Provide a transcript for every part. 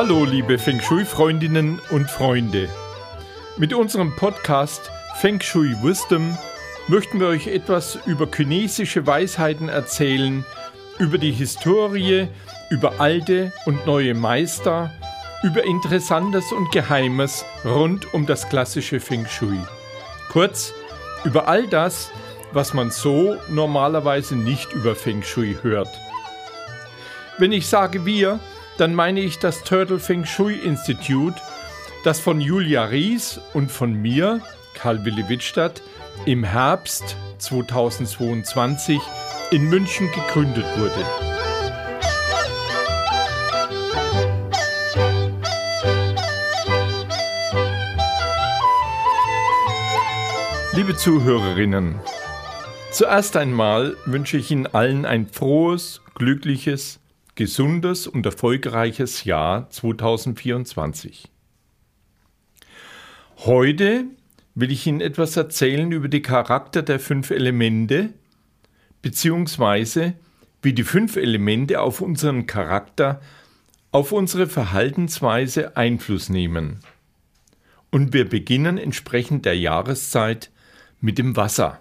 Hallo, liebe Feng Shui-Freundinnen und Freunde. Mit unserem Podcast Feng Shui Wisdom möchten wir euch etwas über chinesische Weisheiten erzählen, über die Historie, über alte und neue Meister, über Interessantes und Geheimes rund um das klassische Feng Shui. Kurz, über all das, was man so normalerweise nicht über Feng Shui hört. Wenn ich sage wir, dann meine ich das Turtle Feng Shui Institute, das von Julia Ries und von mir, Karl Willi Wittstadt, im Herbst 2022 in München gegründet wurde. Liebe Zuhörerinnen, zuerst einmal wünsche ich Ihnen allen ein frohes, glückliches, gesundes und erfolgreiches Jahr 2024. Heute will ich Ihnen etwas erzählen über die Charakter der fünf Elemente, beziehungsweise wie die fünf Elemente auf unseren Charakter, auf unsere Verhaltensweise Einfluss nehmen. Und wir beginnen entsprechend der Jahreszeit mit dem Wasser.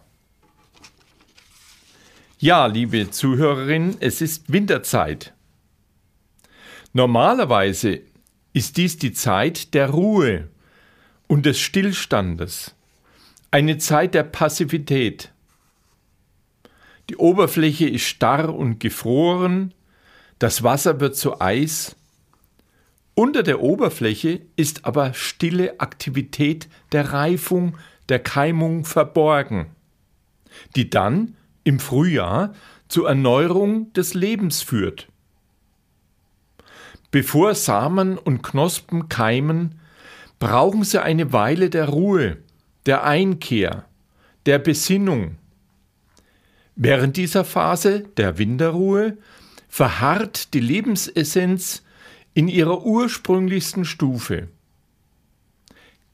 Ja, liebe Zuhörerin, es ist Winterzeit. Normalerweise ist dies die Zeit der Ruhe und des Stillstandes, eine Zeit der Passivität. Die Oberfläche ist starr und gefroren, das Wasser wird zu Eis, unter der Oberfläche ist aber stille Aktivität der Reifung, der Keimung verborgen, die dann im Frühjahr zur Erneuerung des Lebens führt. Bevor Samen und Knospen keimen, brauchen sie eine Weile der Ruhe, der Einkehr, der Besinnung. Während dieser Phase der Winterruhe verharrt die Lebensessenz in ihrer ursprünglichsten Stufe.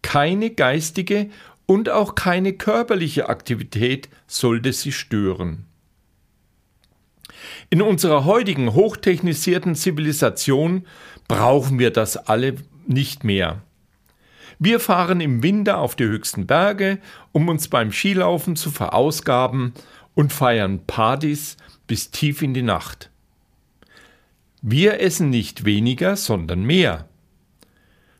Keine geistige und auch keine körperliche Aktivität sollte sie stören. In unserer heutigen hochtechnisierten Zivilisation brauchen wir das alle nicht mehr. Wir fahren im Winter auf die höchsten Berge, um uns beim Skilaufen zu verausgaben und feiern Partys bis tief in die Nacht. Wir essen nicht weniger, sondern mehr.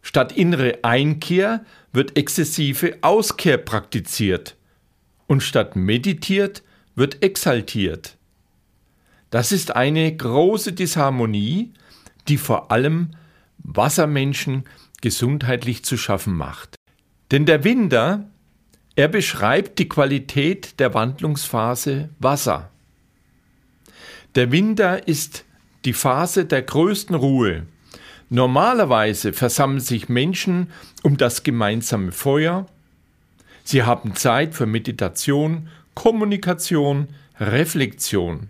Statt innere Einkehr wird exzessive Auskehr praktiziert und statt meditiert wird exaltiert. Das ist eine große Disharmonie, die vor allem Wassermenschen gesundheitlich zu schaffen macht. Denn der Winter, er beschreibt die Qualität der Wandlungsphase Wasser. Der Winter ist die Phase der größten Ruhe, Normalerweise versammeln sich Menschen um das gemeinsame Feuer. Sie haben Zeit für Meditation, Kommunikation, Reflexion.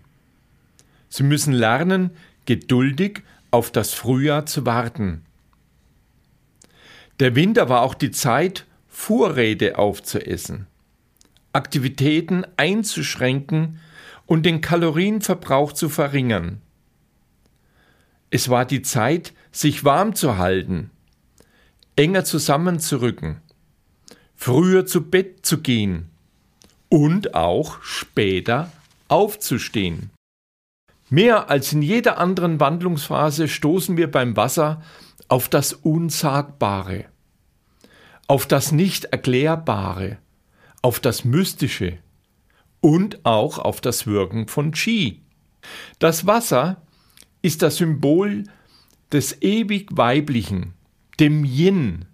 Sie müssen lernen, geduldig auf das Frühjahr zu warten. Der Winter war auch die Zeit, Vorräte aufzuessen, Aktivitäten einzuschränken und den Kalorienverbrauch zu verringern. Es war die Zeit, sich warm zu halten, enger zusammenzurücken, früher zu Bett zu gehen und auch später aufzustehen. Mehr als in jeder anderen Wandlungsphase stoßen wir beim Wasser auf das Unsagbare, auf das Nicht-Erklärbare, auf das Mystische und auch auf das Wirken von Qi. Das Wasser ist das Symbol des ewig Weiblichen, dem Yin,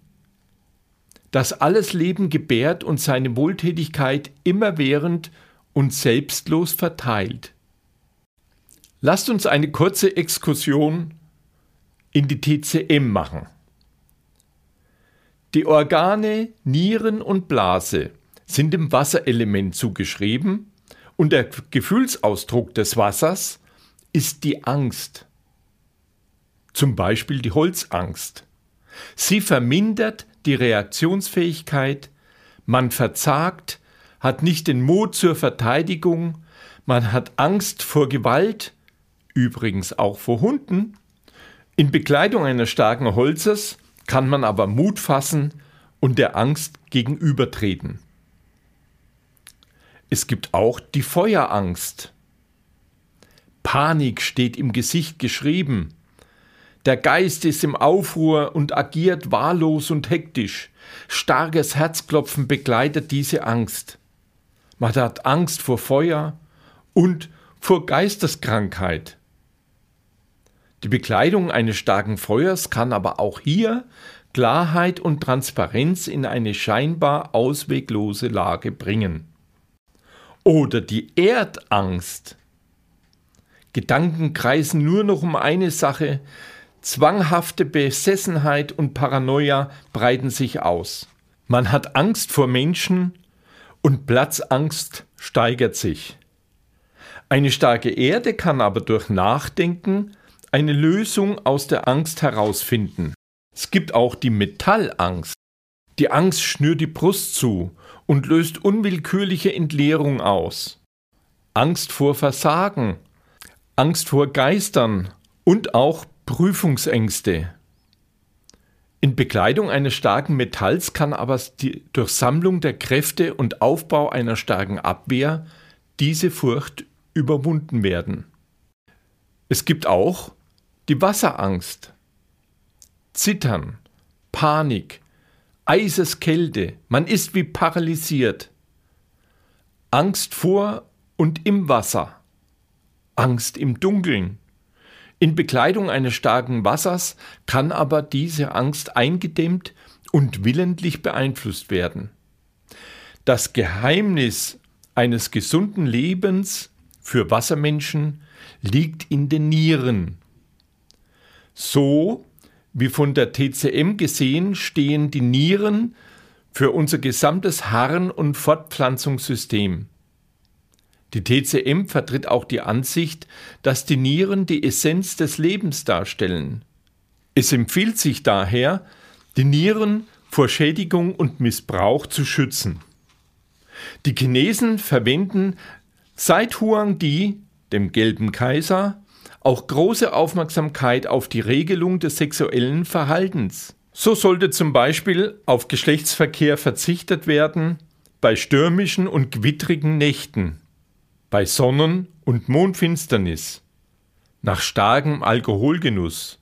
das alles Leben gebärt und seine Wohltätigkeit immerwährend und selbstlos verteilt. Lasst uns eine kurze Exkursion in die TCM machen. Die Organe Nieren und Blase sind dem Wasserelement zugeschrieben und der Gefühlsausdruck des Wassers ist die Angst zum Beispiel die Holzangst. Sie vermindert die Reaktionsfähigkeit, man verzagt, hat nicht den Mut zur Verteidigung, man hat Angst vor Gewalt, übrigens auch vor Hunden, In Bekleidung eines starken Holzes kann man aber Mut fassen und der Angst gegenübertreten. Es gibt auch die Feuerangst. Panik steht im Gesicht geschrieben. Der Geist ist im Aufruhr und agiert wahllos und hektisch. Starkes Herzklopfen begleitet diese Angst. Man hat Angst vor Feuer und vor Geisteskrankheit. Die Bekleidung eines starken Feuers kann aber auch hier Klarheit und Transparenz in eine scheinbar ausweglose Lage bringen. Oder die Erdangst. Gedanken kreisen nur noch um eine Sache, zwanghafte Besessenheit und Paranoia breiten sich aus. Man hat Angst vor Menschen und Platzangst steigert sich. Eine starke Erde kann aber durch Nachdenken eine Lösung aus der Angst herausfinden. Es gibt auch die Metallangst. Die Angst schnürt die Brust zu und löst unwillkürliche Entleerung aus. Angst vor Versagen, Angst vor Geistern und auch Prüfungsängste. In Bekleidung eines starken Metalls kann aber die Durchsammlung der Kräfte und Aufbau einer starken Abwehr diese Furcht überwunden werden. Es gibt auch die Wasserangst, Zittern, Panik, Eiseskälte, man ist wie paralysiert, Angst vor und im Wasser, Angst im Dunkeln. In Bekleidung eines starken Wassers kann aber diese Angst eingedämmt und willentlich beeinflusst werden. Das Geheimnis eines gesunden Lebens für Wassermenschen liegt in den Nieren. So wie von der TCM gesehen stehen die Nieren für unser gesamtes Harn- und Fortpflanzungssystem. Die TCM vertritt auch die Ansicht, dass die Nieren die Essenz des Lebens darstellen. Es empfiehlt sich daher, die Nieren vor Schädigung und Missbrauch zu schützen. Die Chinesen verwenden seit Huangdi, dem gelben Kaiser, auch große Aufmerksamkeit auf die Regelung des sexuellen Verhaltens. So sollte zum Beispiel auf Geschlechtsverkehr verzichtet werden bei stürmischen und gewittrigen Nächten, bei Sonnen- und Mondfinsternis, nach starkem Alkoholgenuss,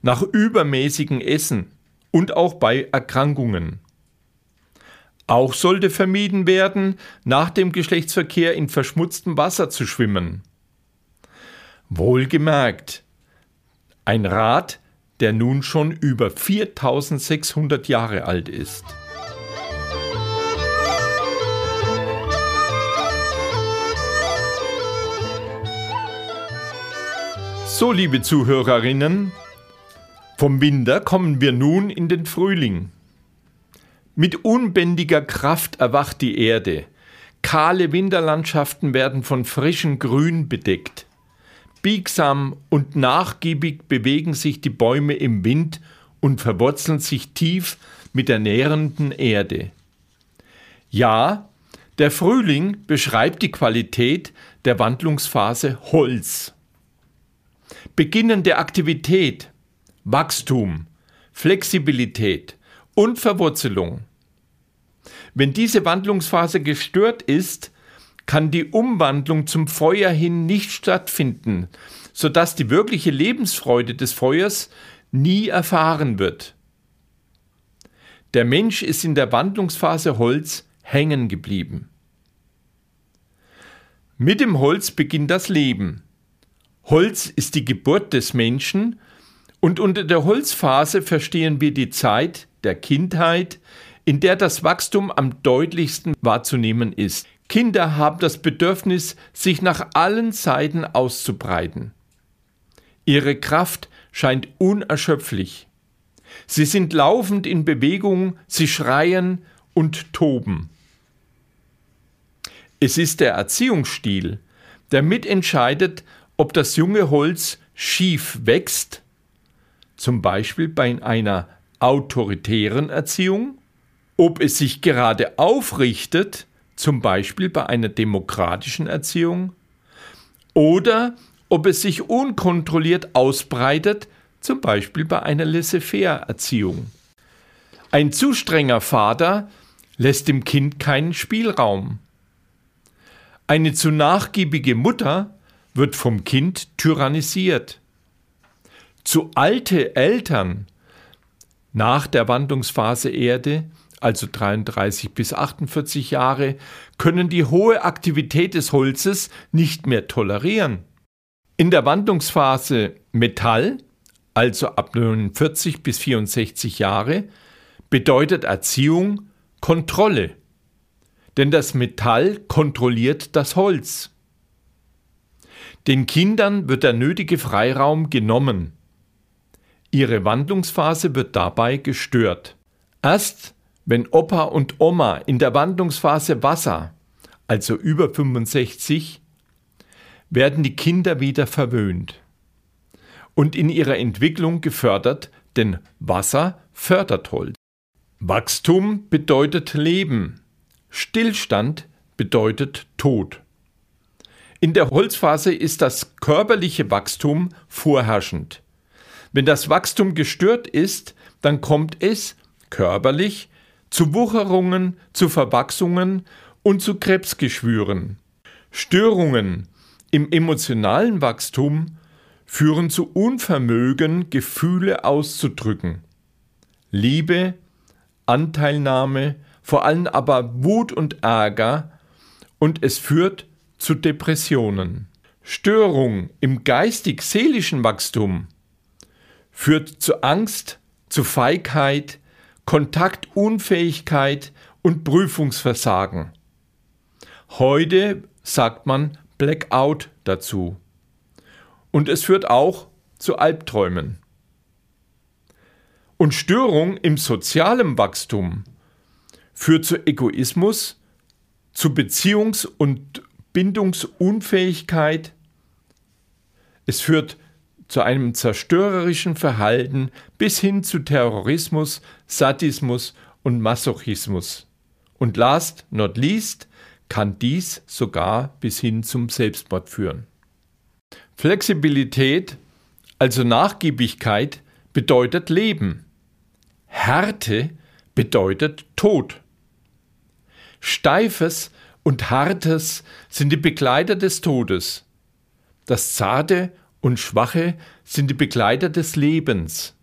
nach übermäßigem Essen und auch bei Erkrankungen. Auch sollte vermieden werden, nach dem Geschlechtsverkehr in verschmutztem Wasser zu schwimmen Wohlgemerkt, ein Rat, der nun schon über 4600 Jahre alt ist. So, liebe Zuhörerinnen, vom Winter kommen wir nun in den Frühling. Mit unbändiger Kraft erwacht die Erde. Kahle Winterlandschaften werden von frischem Grün bedeckt. Biegsam und nachgiebig bewegen sich die Bäume im Wind und verwurzeln sich tief mit der nährenden Erde. Ja, der Frühling beschreibt die Qualität der Wandlungsphase Holz. Beginnende Aktivität, Wachstum, Flexibilität und Verwurzelung. Wenn diese Wandlungsphase gestört ist, kann die Umwandlung zum Feuer hin nicht stattfinden, sodass die wirkliche Lebensfreude des Feuers nie erfahren wird. Der Mensch ist in der Wandlungsphase Holz hängen geblieben. Mit dem Holz beginnt das Leben. Holz ist die Geburt des Menschen und unter der Holzphase verstehen wir die Zeit der Kindheit, in der das Wachstum am deutlichsten wahrzunehmen ist. Kinder haben das Bedürfnis, sich nach allen Seiten auszubreiten. Ihre Kraft scheint unerschöpflich. Sie sind laufend in Bewegung, sie schreien und toben. Es ist der Erziehungsstil, der mitentscheidet, ob das junge Holz schief wächst, zum Beispiel bei einer autoritären Erziehung, ob es sich gerade aufrichtet, zum Beispiel bei einer demokratischen Erziehung, oder ob es sich unkontrolliert ausbreitet, zum Beispiel bei einer Laissez-faire-Erziehung. Ein zu strenger Vater lässt dem Kind keinen Spielraum. Eine zu nachgiebige Mutter wird vom Kind tyrannisiert. Zu alte Eltern nach der Wandlungsphase Erde, also 33 bis 48 Jahre, können die hohe Aktivität des Holzes nicht mehr tolerieren. In der Wandlungsphase Metall, also ab 49 bis 64 Jahre, bedeutet Erziehung Kontrolle. Denn das Metall kontrolliert das Holz. Den Kindern wird der nötige Freiraum genommen. Ihre Wandlungsphase wird dabei gestört. Erst wenn Opa und Oma in der Wandlungsphase Wasser, also über 65, werden die Kinder wieder verwöhnt und in ihrer Entwicklung gefördert, denn Wasser fördert Holz. Wachstum bedeutet Leben, Stillstand bedeutet Tod. In der Holzphase ist das körperliche Wachstum vorherrschend. Wenn das Wachstum gestört ist, dann kommt es körperlich zu Wucherungen, zu Verwachsungen und zu Krebsgeschwüren. Störungen im emotionalen Wachstum führen zu Unvermögen, Gefühle auszudrücken. Liebe, Anteilnahme, vor allem aber Wut und Ärger und es führt zu Depressionen. Störung im geistig-seelischen Wachstum führt zu Angst, zu Feigheit, Kontaktunfähigkeit und Prüfungsversagen. Heute sagt man Blackout dazu. Und es führt auch zu Albträumen. Und Störung im sozialen Wachstum führt zu Egoismus, zu Beziehungs- und Bindungsunfähigkeit. Es führt zu einem zerstörerischen Verhalten bis hin zu Terrorismus, Sadismus und Masochismus. Und last not least kann dies sogar bis hin zum Selbstmord führen. Flexibilität, also Nachgiebigkeit, bedeutet Leben. Härte bedeutet Tod. Steifes und Hartes sind die Begleiter des Todes. Das Zarte und Schwache sind die Begleiter des Lebens.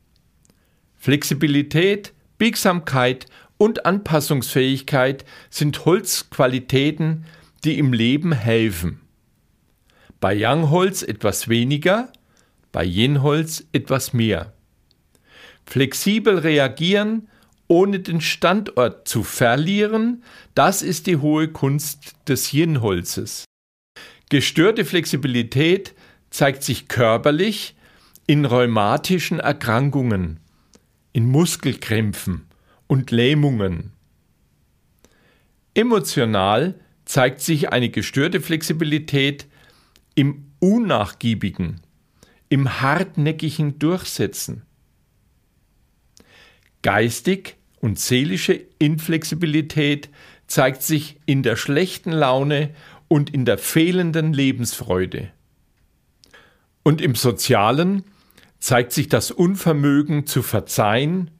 Flexibilität, Biegsamkeit und Anpassungsfähigkeit sind Holzqualitäten, die im Leben helfen. Bei Youngholz etwas weniger, bei Jenholz etwas mehr flexibel reagieren, ohne den Standort zu verlieren, das ist die hohe Kunst des Yin-Holzes. Gestörte Flexibilität zeigt sich körperlich in rheumatischen Erkrankungen, in Muskelkrämpfen und Lähmungen. Emotional zeigt sich eine gestörte Flexibilität im unnachgiebigen, im hartnäckigen Durchsetzen. Geistig und seelische Inflexibilität zeigt sich in der schlechten Laune und in der fehlenden Lebensfreude. Und im Sozialen zeigt sich das Unvermögen zu verzeihen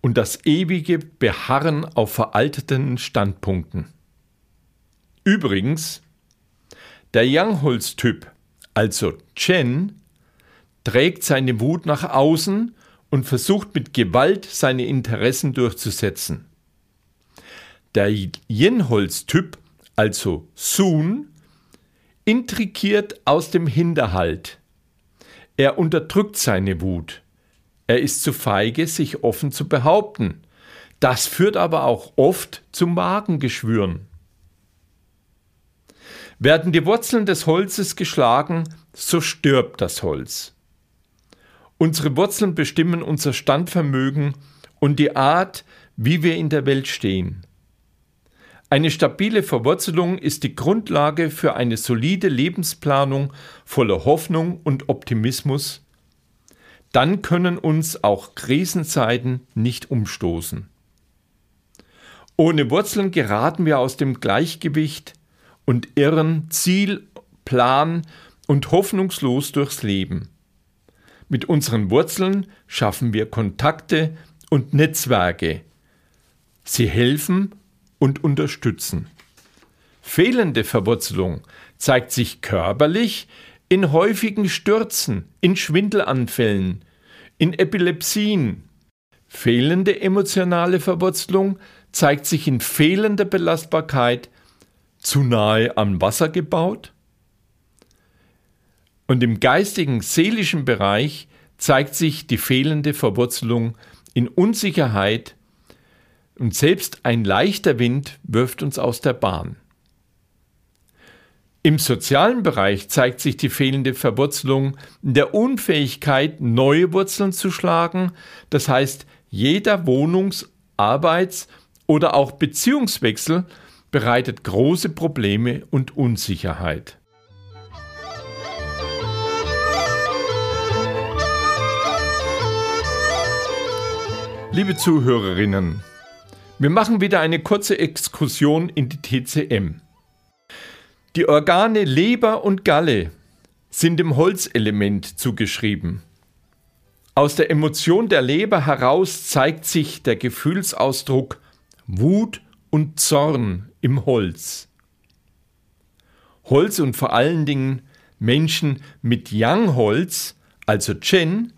und das ewige Beharren auf veralteten Standpunkten. Übrigens, der Youngholz-Typ, also Chen, trägt seine Wut nach außen und versucht mit Gewalt seine Interessen durchzusetzen. Der Jenholz-Typ, also Sun, intrigiert aus dem Hinterhalt. Er unterdrückt seine Wut. Er ist zu feige, sich offen zu behaupten. Das führt aber auch oft zu Magengeschwüren. Werden die Wurzeln des Holzes geschlagen, so stirbt das Holz. Unsere Wurzeln bestimmen unser Standvermögen und die Art, wie wir in der Welt stehen. Eine stabile Verwurzelung ist die Grundlage für eine solide Lebensplanung voller Hoffnung und Optimismus. Dann können uns auch Krisenzeiten nicht umstoßen. Ohne Wurzeln geraten wir aus dem Gleichgewicht und irren Ziel, Plan und hoffnungslos durchs Leben. Mit unseren Wurzeln schaffen wir Kontakte und Netzwerke. Sie helfen und unterstützen. Fehlende Verwurzelung zeigt sich körperlich in häufigen Stürzen, in Schwindelanfällen, in Epilepsien. Fehlende emotionale Verwurzelung zeigt sich in fehlender Belastbarkeit, zu nahe am Wasser gebaut. Und im geistigen, seelischen Bereich zeigt sich die fehlende Verwurzelung in Unsicherheit und selbst ein leichter Wind wirft uns aus der Bahn. Im sozialen Bereich zeigt sich die fehlende Verwurzelung in der Unfähigkeit, neue Wurzeln zu schlagen, das heißt, jeder Wohnungs-, Arbeits- oder auch Beziehungswechsel bereitet große Probleme und Unsicherheit. Liebe Zuhörerinnen, wir machen wieder eine kurze Exkursion in die TCM. Die Organe Leber und Galle sind dem Holzelement zugeschrieben. Aus der Emotion der Leber heraus zeigt sich der Gefühlsausdruck Wut und Zorn im Holz. Holz und vor allen Dingen Menschen mit Yang-Holz, also Chen,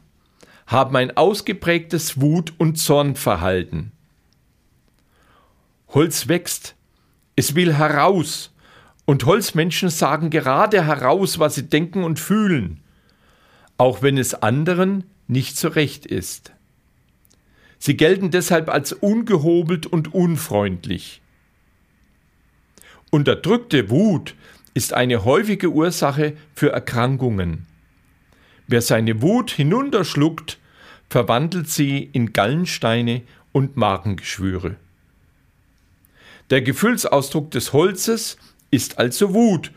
haben ein ausgeprägtes Wut- und Zornverhalten. Holz wächst, es will heraus, und Holzmenschen sagen gerade heraus, was sie denken und fühlen, auch wenn es anderen nicht so recht ist. Sie gelten deshalb als ungehobelt und unfreundlich. Unterdrückte Wut ist eine häufige Ursache für Erkrankungen. Wer seine Wut hinunterschluckt, verwandelt sie in Gallensteine und Magengeschwüre. Der Gefühlsausdruck des Holzes ist also Wut,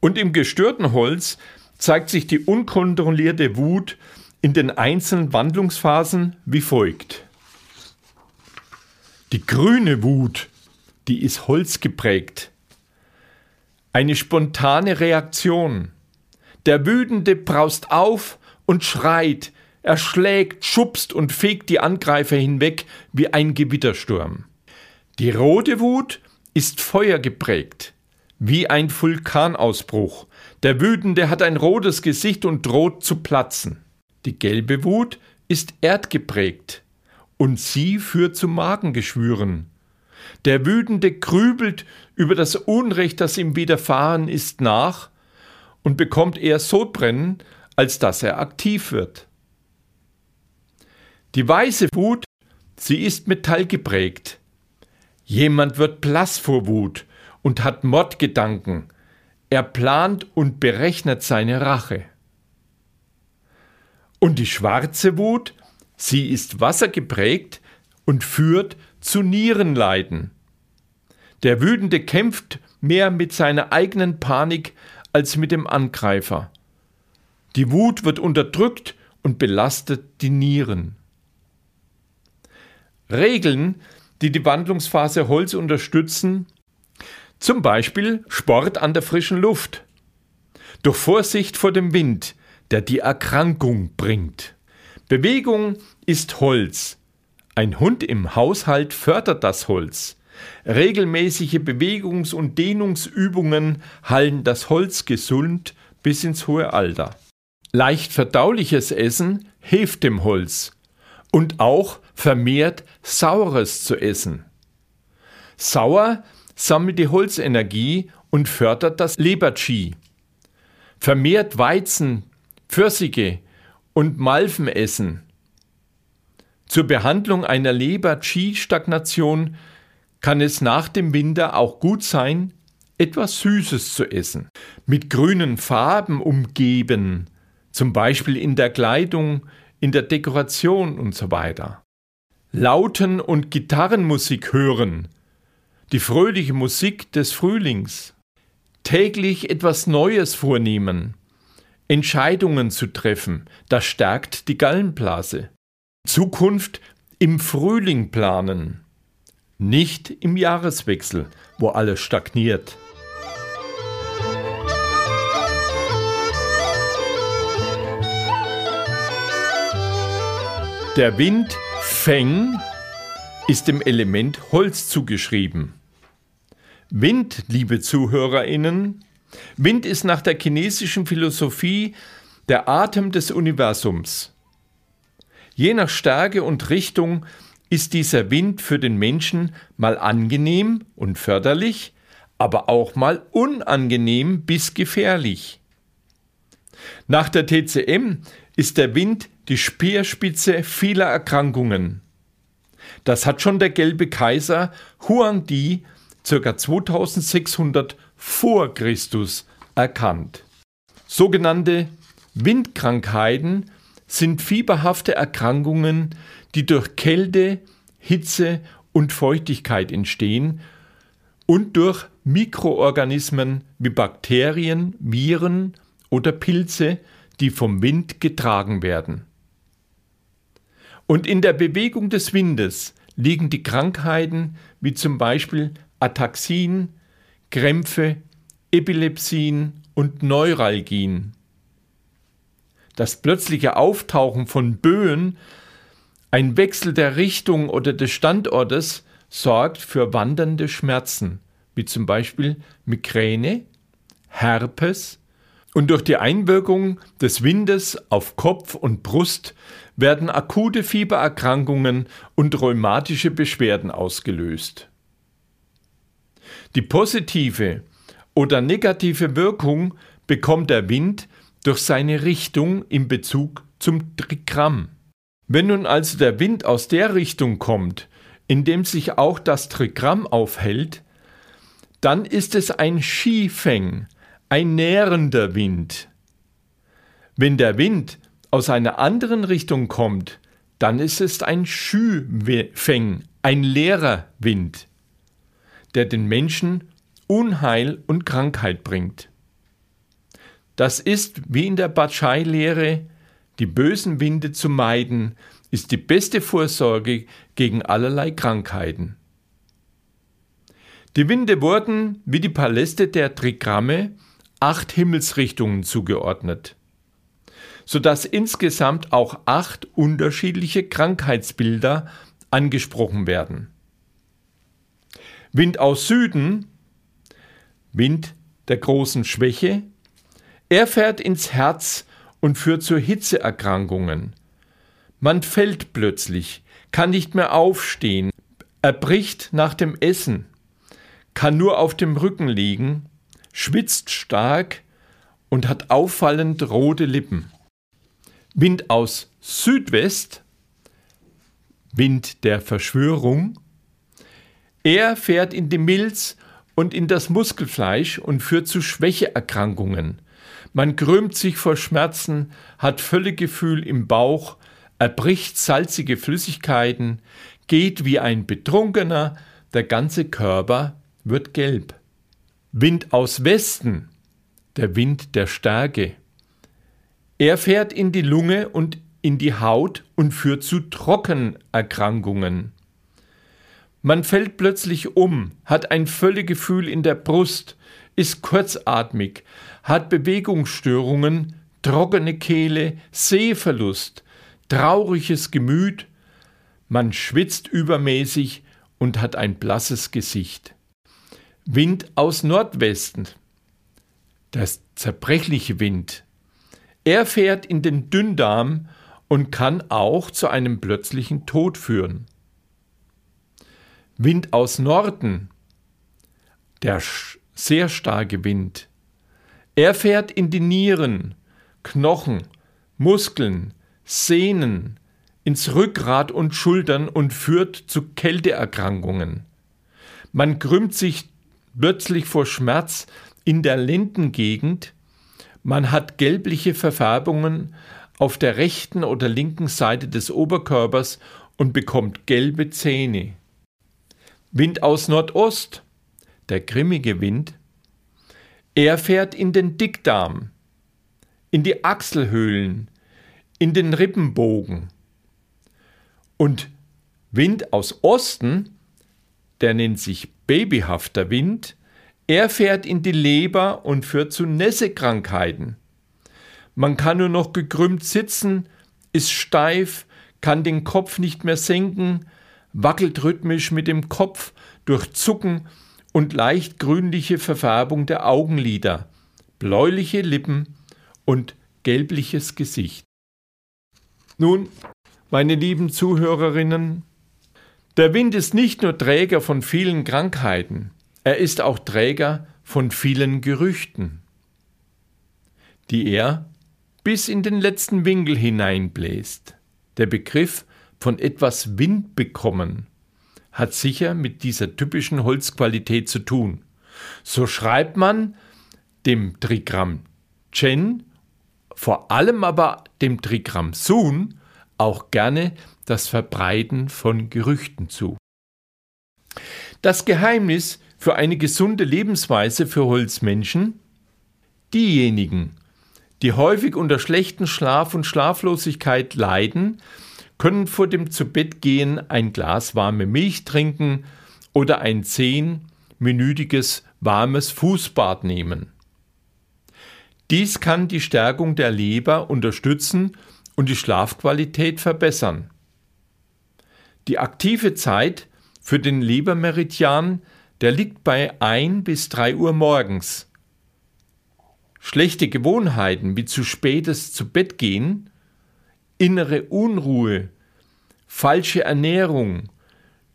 und im gestörten Holz zeigt sich die unkontrollierte Wut in den einzelnen Wandlungsphasen wie folgt. Die grüne Wut, die ist holzgeprägt. Eine spontane Reaktion. Der Wütende braust auf und schreit, er schlägt, schubst und fegt die Angreifer hinweg wie ein Gewittersturm. Die rote Wut ist feuergeprägt, wie ein Vulkanausbruch. Der Wütende hat ein rotes Gesicht und droht zu platzen. Die gelbe Wut ist erdgeprägt, und sie führt zu Magengeschwüren. Der Wütende grübelt über das Unrecht, das ihm widerfahren ist, nach und bekommt eher Sodbrennen, als dass er aktiv wird. Die weiße Wut, sie ist metallgeprägt. Jemand wird blass vor Wut und hat Mordgedanken. Er plant und berechnet seine Rache. Und die schwarze Wut, Sie ist wassergeprägt und führt zu Nierenleiden. Der Wütende kämpft mehr mit seiner eigenen Panik als mit dem Angreifer. Die Wut wird unterdrückt und belastet die Nieren. Regeln, die die Wandlungsphase Holz unterstützen, zum Beispiel Sport an der frischen Luft. Durch Vorsicht vor dem Wind, der die Erkrankung bringt. Bewegung ist Holz. Ein Hund im Haushalt fördert das Holz. Regelmäßige Bewegungs- und Dehnungsübungen halten das Holz gesund bis ins hohe Alter. Leicht verdauliches Essen hilft dem Holz und auch vermehrt Saures zu essen. Sauer sammelt die Holzenergie und fördert das Leber-Qi. Vermehrt Weizen, Pfirsiche, und Malven essen. Zur Behandlung einer Leber-Qi-Stagnation kann es nach dem Winter auch gut sein, etwas Süßes zu essen. Mit grünen Farben umgeben, zum Beispiel in der Kleidung, in der Dekoration und so weiter. Lauten und Gitarrenmusik hören, die fröhliche Musik des Frühlings. Täglich etwas Neues vornehmen, Entscheidungen zu treffen. Das stärkt die Gallenblase. Zukunft im Frühling planen, nicht im Jahreswechsel, wo alles stagniert. Der Wind Feng ist dem Element Holz zugeschrieben. Wind, liebe Zuhörerinnen, Wind ist nach der chinesischen Philosophie der Atem des Universums. Je nach Stärke und Richtung ist dieser Wind für den Menschen mal angenehm und förderlich, aber auch mal unangenehm bis gefährlich. Nach der TCM ist der Wind die Speerspitze vieler Erkrankungen. Das hat schon der gelbe Kaiser Huang Di ca. 2600 vor Christus erkannt. Sogenannte Windkrankheiten sind fieberhafte Erkrankungen, die durch Kälte, Hitze und Feuchtigkeit entstehen und durch Mikroorganismen wie Bakterien, Viren oder Pilze, die vom Wind getragen werden. Und in der Bewegung des Windes liegen die Krankheiten wie zum Beispiel Ataxien, Krämpfe, Epilepsien und Neuralgien. Das plötzliche Auftauchen von Böen, ein Wechsel der Richtung oder des Standortes sorgt für wandernde Schmerzen, wie zum Beispiel Migräne, Herpes, und durch die Einwirkung des Windes auf Kopf und Brust werden akute Fiebererkrankungen und rheumatische Beschwerden ausgelöst. Die positive oder negative Wirkung bekommt der Wind durch seine Richtung in Bezug zum Trigramm. Wenn nun also der Wind aus der Richtung kommt, in dem sich auch das Trigramm aufhält, dann ist es ein Skifeng, ein nährender Wind. Wenn der Wind aus einer anderen Richtung kommt, dann ist es ein Schüfeng, ein leerer Wind, der den Menschen Unheil und Krankheit bringt. Das ist wie in der Batschei-Lehre, die bösen Winde zu meiden, ist die beste Vorsorge gegen allerlei Krankheiten. Die Winde wurden, wie die Paläste der Trigramme, acht Himmelsrichtungen zugeordnet, sodass insgesamt auch acht unterschiedliche Krankheitsbilder angesprochen werden. Wind aus Süden, Wind der großen Schwäche, er fährt ins Herz und führt zu Hitzeerkrankungen. Man fällt plötzlich, kann nicht mehr aufstehen, erbricht nach dem Essen, kann nur auf dem Rücken liegen schwitzt stark und hat auffallend rote Lippen. Wind aus Südwest, Wind der Verschwörung. Er fährt in die Milz und in das Muskelfleisch und führt zu Schwächeerkrankungen. Man krümmt sich vor Schmerzen, hat Völlegefühl im Bauch, erbricht salzige Flüssigkeiten, geht wie ein Betrunkener, der ganze Körper wird gelb. Wind aus Westen, der Wind der Stärke. Er fährt in die Lunge und in die Haut und führt zu Trockenerkrankungen. Man fällt plötzlich um, hat ein Völlegefühl in der Brust, ist kurzatmig, hat Bewegungsstörungen, trockene Kehle, Sehverlust, trauriges Gemüt, man schwitzt übermäßig und hat ein blasses Gesicht. Wind aus Nordwesten, das zerbrechliche Wind. Er fährt in den Dünndarm und kann auch zu einem plötzlichen Tod führen. Wind aus Norden, der sehr starke Wind. Er fährt in die Nieren, Knochen, Muskeln, Sehnen, ins Rückgrat und Schultern und führt zu Kälteerkrankungen. Man krümmt sich plötzlich vor Schmerz in der Lendengegend. Man hat gelbliche Verfärbungen auf der rechten oder linken Seite des Oberkörpers und bekommt gelbe Zähne. Wind aus Nordost, der grimmige Wind. Er fährt in den Dickdarm, in die Achselhöhlen, in den Rippenbogen. Und Wind aus Osten, der nennt sich babyhafter Wind, er fährt in die Leber und führt zu Nässekrankheiten. Man kann nur noch gekrümmt sitzen, ist steif, kann den Kopf nicht mehr senken, wackelt rhythmisch mit dem Kopf durch Zucken und leicht grünliche Verfärbung der Augenlider, bläuliche Lippen und gelbliches Gesicht. Nun, meine lieben Zuhörerinnen, der Wind ist nicht nur Träger von vielen Krankheiten, er ist auch Träger von vielen Gerüchten, die er bis in den letzten Winkel hineinbläst. Der Begriff von etwas Wind bekommen hat sicher mit dieser typischen Holzqualität zu tun. So schreibt man dem Trigramm Chen, vor allem aber dem Trigramm Sun, auch gerne das Verbreiten von Gerüchten zu. Das Geheimnis für eine gesunde Lebensweise für Holzmenschen? Diejenigen, die häufig unter schlechten Schlaf und Schlaflosigkeit leiden, können vor dem Zubettgehen ein Glas warme Milch trinken oder ein zehnminütiges warmes Fußbad nehmen. Dies kann die Stärkung der Leber unterstützen und die Schlafqualität verbessern. Die aktive Zeit für den Lebermeridian, der liegt bei 1 bis 3 Uhr morgens. Schlechte Gewohnheiten wie zu spätes zu Bett gehen innere Unruhe, falsche Ernährung,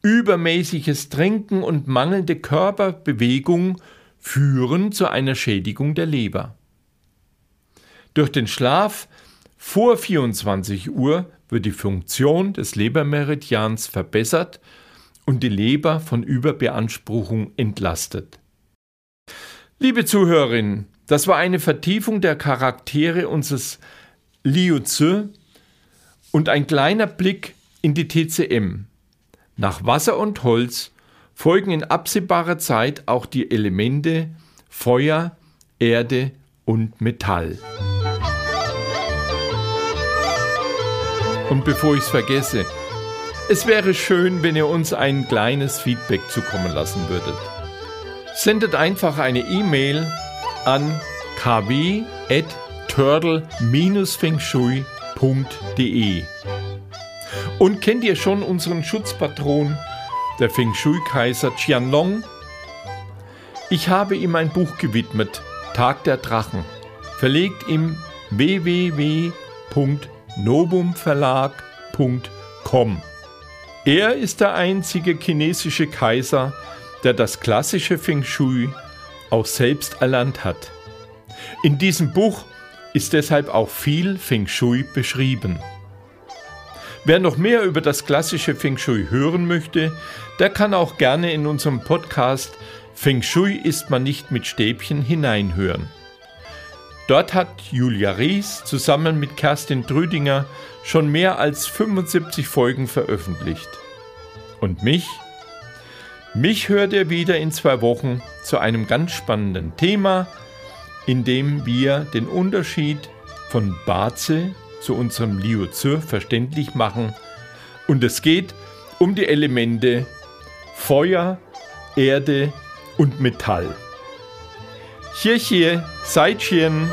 übermäßiges Trinken und mangelnde Körperbewegung führen zu einer Schädigung der Leber. Durch den Schlaf vor 24 Uhr wird die Funktion des Lebermeridians verbessert und die Leber von Überbeanspruchung entlastet. Liebe Zuhörerinnen, das war eine Vertiefung der Charaktere unseres Liu Tzu und ein kleiner Blick in die TCM. Nach Wasser und Holz folgen in absehbarer Zeit auch die Elemente Feuer, Erde und Metall. Und bevor ich es vergesse, es wäre schön, wenn ihr uns ein kleines Feedback zukommen lassen würdet. Sendet einfach eine E-Mail an kw.turtle-fengshui.com www.feng Und kennt ihr schon unseren Schutzpatron, der Feng Shui-Kaiser Qianlong? Ich habe ihm ein Buch gewidmet, Tag der Drachen, verlegt im www.nobumverlag.com. Er ist der einzige chinesische Kaiser, der das klassische Feng Shui auch selbst erlernt hat. In diesem Buch ist deshalb auch viel Feng Shui beschrieben. Wer noch mehr über das klassische Feng Shui hören möchte, der kann auch gerne in unserem Podcast Feng Shui ist man nicht mit Stäbchen hineinhören. Dort hat Julia Ries zusammen mit Kerstin Trüdinger schon mehr als 75 Folgen veröffentlicht. Und mich? Mich hört ihr wieder in zwei Wochen zu einem ganz spannenden Thema, indem wir den Unterschied von Baze zu unserem Liu Tzu verständlich machen. Und es geht um die Elemente Feuer, Erde und Metall. Xie xie, Seitchen.